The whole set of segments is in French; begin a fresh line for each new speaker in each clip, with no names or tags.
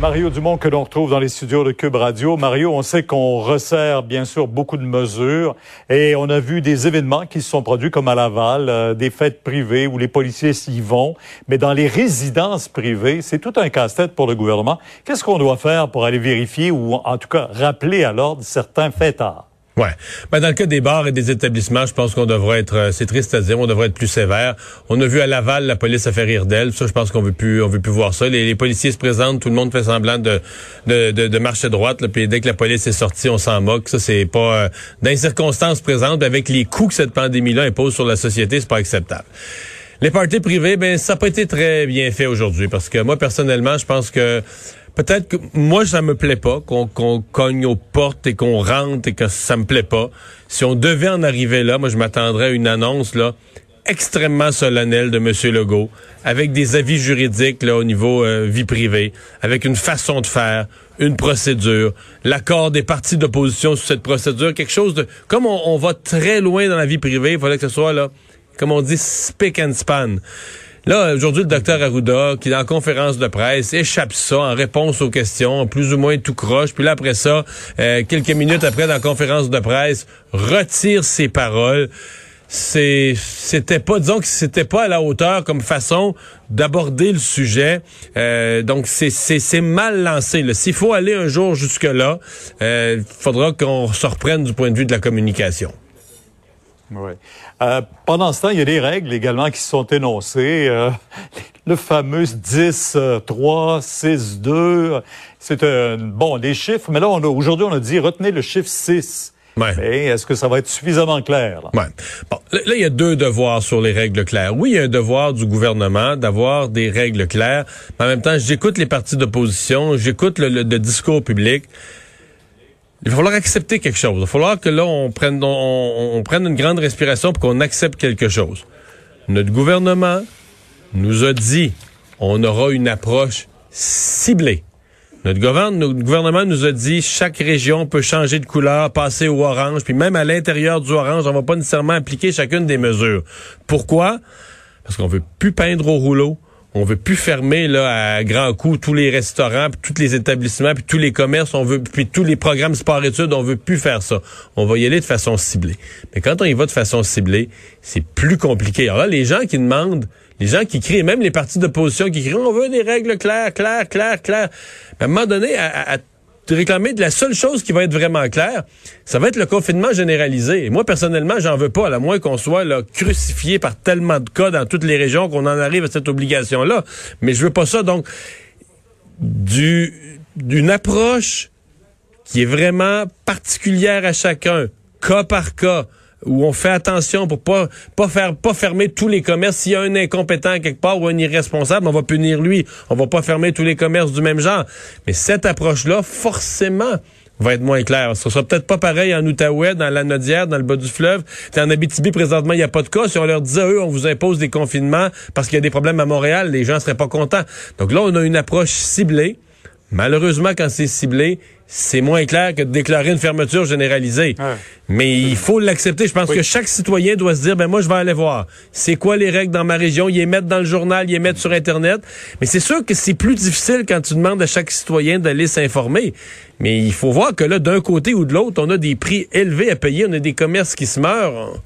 Mario Dumont que l'on retrouve dans les studios de Cube Radio. Mario, on sait qu'on resserre bien sûr beaucoup de mesures et on a vu des événements qui se sont produits comme à Laval, euh, des fêtes privées où les policiers s'y vont, mais dans les résidences privées, c'est tout un casse-tête pour le gouvernement. Qu'est-ce qu'on doit faire pour aller vérifier ou en tout cas rappeler à l'ordre certains fêtards?
Ouais. Ben, dans le cas des bars et des établissements, je pense qu'on devrait être, euh, c'est triste à dire, on devrait être plus sévère. On a vu à Laval, la police a fait rire d'elle. Ça, je pense qu'on veut plus, on veut plus voir ça. Les, policiers se présentent, tout le monde fait semblant de, de, de, marcher droite, puis dès que la police est sortie, on s'en moque. Ça, c'est pas, euh, dans les circonstances présentes, avec les coûts que cette pandémie-là impose sur la société, c'est pas acceptable. Les parties privées, ben, ça n'a pas été très bien fait aujourd'hui, parce que moi, personnellement, je pense que peut-être que moi, ça me plaît pas qu'on cogne aux portes et qu'on rentre et que ça me plaît pas. Si on devait en arriver là, moi, je m'attendrais à une annonce là extrêmement solennelle de M. Legault, avec des avis juridiques là, au niveau euh, vie privée, avec une façon de faire, une procédure, l'accord des partis d'opposition sur cette procédure, quelque chose de... Comme on, on va très loin dans la vie privée, il fallait que ce soit, là, comme on dit, spick and span. Là, aujourd'hui, le docteur Arruda, qui est en conférence de presse, échappe ça en réponse aux questions, plus ou moins tout croche. Puis là, après ça, euh, quelques minutes après, dans la conférence de presse, retire ses paroles. C'était pas, disons que c'était pas à la hauteur comme façon d'aborder le sujet. Euh, donc c'est, mal lancé. S'il faut aller un jour jusque là, il euh, faudra qu'on se reprenne du point de vue de la communication.
Oui. Euh, pendant ce temps, il y a des règles également qui sont énoncées. Euh, le fameux 10, 3, 6, 2. C'est un, bon, des chiffres, mais là, aujourd'hui, on a dit retenez le chiffre 6. Ouais. Est-ce que ça va être suffisamment clair? Là?
Ouais. Bon, là, il y a deux devoirs sur les règles claires. Oui, il y a un devoir du gouvernement d'avoir des règles claires. Mais en même temps, j'écoute les partis d'opposition, j'écoute le, le, discours public. Il va falloir accepter quelque chose. Il va falloir que là, on prenne, on, prenne une grande respiration pour qu'on accepte quelque chose. Notre gouvernement nous a dit on aura une approche ciblée. Notre, gouvernement nous a dit chaque région peut changer de couleur, passer au orange, puis même à l'intérieur du orange, on va pas nécessairement appliquer chacune des mesures. Pourquoi? Parce qu'on veut plus peindre au rouleau, on veut plus fermer là à grands coups tous les restaurants, puis tous les établissements, puis tous les commerces, on veut puis tous les programmes sport-études, on veut plus faire ça. On va y aller de façon ciblée. Mais quand on y va de façon ciblée, c'est plus compliqué. Alors là, les gens qui demandent, les gens qui crient, même les partis d'opposition qui crient, on veut des règles claires, claires, claires, claires. à un moment donné, à, à de réclamer de la seule chose qui va être vraiment claire, ça va être le confinement généralisé. Et moi, personnellement, j'en veux pas, à moins qu'on soit là, crucifié par tellement de cas dans toutes les régions qu'on en arrive à cette obligation-là. Mais je veux pas ça. Donc, du, d'une approche qui est vraiment particulière à chacun, cas par cas, où on fait attention pour pas pas faire pas fermer tous les commerces. S'il y a un incompétent quelque part ou un irresponsable, on va punir lui. On va pas fermer tous les commerces du même genre. Mais cette approche-là, forcément, va être moins claire. Ce sera peut-être pas pareil en Outaouais, dans la Nodière, dans le bas du fleuve. En Abitibi, présentement, il n'y a pas de cas. Si on leur disait, eux, on vous impose des confinements parce qu'il y a des problèmes à Montréal, les gens seraient pas contents. Donc là, on a une approche ciblée. Malheureusement, quand c'est ciblé, c'est moins clair que de déclarer une fermeture généralisée. Mais il faut l'accepter. Je pense que chaque citoyen doit se dire, ben moi, je vais aller voir. C'est quoi les règles dans ma région? Y les mettre dans le journal, y les mettre sur Internet. Mais c'est sûr que c'est plus difficile quand tu demandes à chaque citoyen d'aller s'informer. Mais il faut voir que là, d'un côté ou de l'autre, on a des prix élevés à payer. On a des commerces qui se meurent.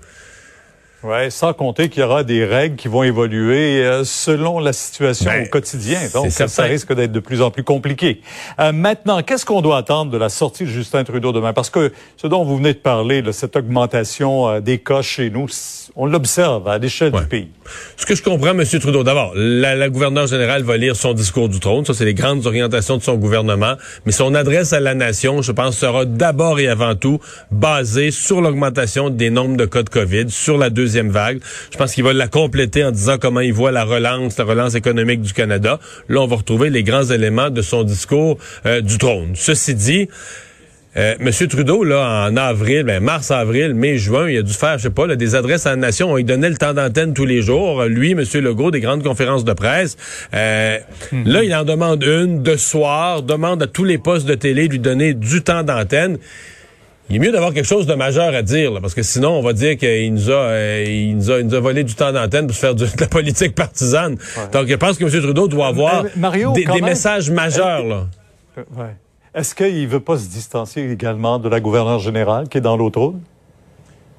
Oui, sans compter qu'il y aura des règles qui vont évoluer euh, selon la situation ben, au quotidien. Donc, ça, risque d'être de plus en plus compliqué. Euh, maintenant, qu'est-ce qu'on doit attendre de la sortie de Justin Trudeau demain? Parce que ce dont vous venez de parler, cette augmentation euh, des cas chez nous, on l'observe à l'échelle du pays.
Ce que je comprends, M. Trudeau, d'abord, la, la gouverneure générale va lire son discours du trône. Ça, c'est les grandes orientations de son gouvernement. Mais son adresse à la nation, je pense, sera d'abord et avant tout basée sur l'augmentation des nombres de cas de COVID, sur la deuxième vague. Je pense qu'il va la compléter en disant comment il voit la relance, la relance économique du Canada. Là, on va retrouver les grands éléments de son discours euh, du trône. Ceci dit, Euh, Monsieur Trudeau, là, en avril, ben, mars, avril, mai, juin, il a dû faire, je sais pas, là, des adresses à la nation. On lui donnait le temps d'antenne tous les jours. Lui, Monsieur Legault, des grandes conférences de presse. Euh, mhm. Là, il en demande une de soir, demande à tous les postes de télé de lui donner du temps d'antenne. Il est mieux d'avoir quelque chose de majeur à dire, là, parce que sinon, on va dire qu'il nous a, euh, il nous a, il nous a volé du temps d'antenne pour faire de la politique partisane. Donc, je pense que M. Trudeau doit avoir des, messages majeurs. là.
Ouais. Est-ce qu'il ne veut pas se distancier également de la gouverneure générale qui est dans l'autre rôle?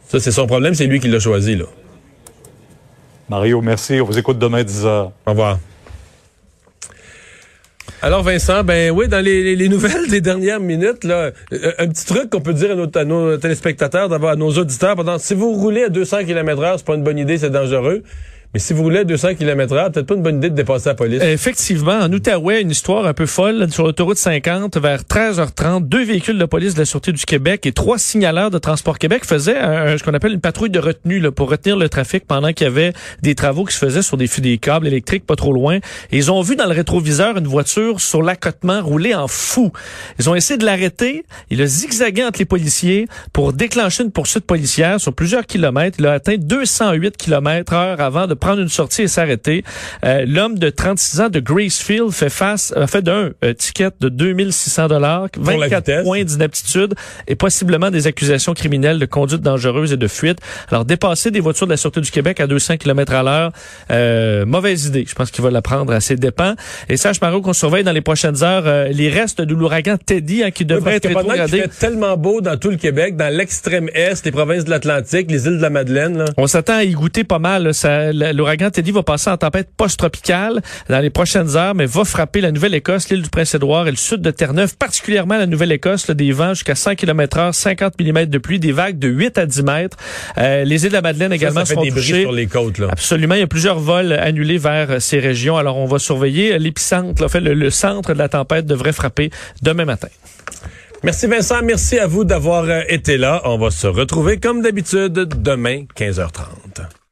Ça, c'est son problème, c'est lui qui l'a choisi, là.
Mario, merci. On vous écoute demain 10 heures.
Au revoir. Alors Vincent, ben oui, dans les, nouvelles des dernières minutes, là, euh, un petit truc qu'on peut dire à nos, téléspectateurs, d'avoir à nos auditeurs, pendant, si vous roulez à 200 km heure, c'est pas une bonne idée, c'est dangereux. Mais si vous voulez 200 km h peut-être pas une bonne idée de dépasser la police.
Effectivement, en Outaouais, une histoire un peu folle. Sur l'autoroute 50, vers 13h30, deux véhicules de police de la Sûreté du Québec et trois signaleurs de Transport Québec faisaient ce qu'on appelle une patrouille de retenue pour retenir le trafic pendant qu'il y avait des travaux qui se faisaient sur des, des câbles électriques pas trop loin. Ils ont vu dans le rétroviseur une voiture sur l'accotement rouler en fou. Ils ont essayé de l'arrêter. Il a zigzagué entre les policiers pour déclencher une poursuite policière sur plusieurs kilomètres. Il a atteint 208 km heure avant de prendre une sortie et s'arrêter. Euh, L'homme de 36 ans de Gracefield fait face, a fait d'un euh, ticket de 2600 dollars, 24 points d'inaptitude et possiblement des accusations criminelles de conduite dangereuse et de fuite. Alors dépasser des voitures de la Sûreté du Québec à 200 km à l'heure, euh, mauvaise idée. Je pense qu'il va la prendre à ses dépens. Et sache Mario qu'on surveille dans les prochaines heures euh, les restes de l'ouragan Teddy hein, qui devrait être rétrogradé.
Il fait tellement beau dans tout le Québec, dans l'extrême est, les provinces de l'Atlantique, les îles de la Madeleine. Là.
On s'attend à y goûter pas mal. L'ouragan Teddy va passer en tempête post-tropicale dans les prochaines heures, mais va frapper la Nouvelle-Écosse, l'île du Prince-Édouard et le sud de Terre-Neuve, particulièrement la Nouvelle-Écosse, des vents jusqu'à 100 km heure, 50 mm de pluie, des vagues de 8 à 10 mètres. Euh, les îles de la Madeleine également
ça,
seront touchées.
sur les côtes. Là.
Absolument, il y a plusieurs vols annulés vers ces régions. Alors on va surveiller l'épicentre. En fait, le, le centre de la tempête devrait frapper demain matin.
Merci Vincent, merci à vous d'avoir euh, été là. On va se retrouver comme d'habitude demain 15h30.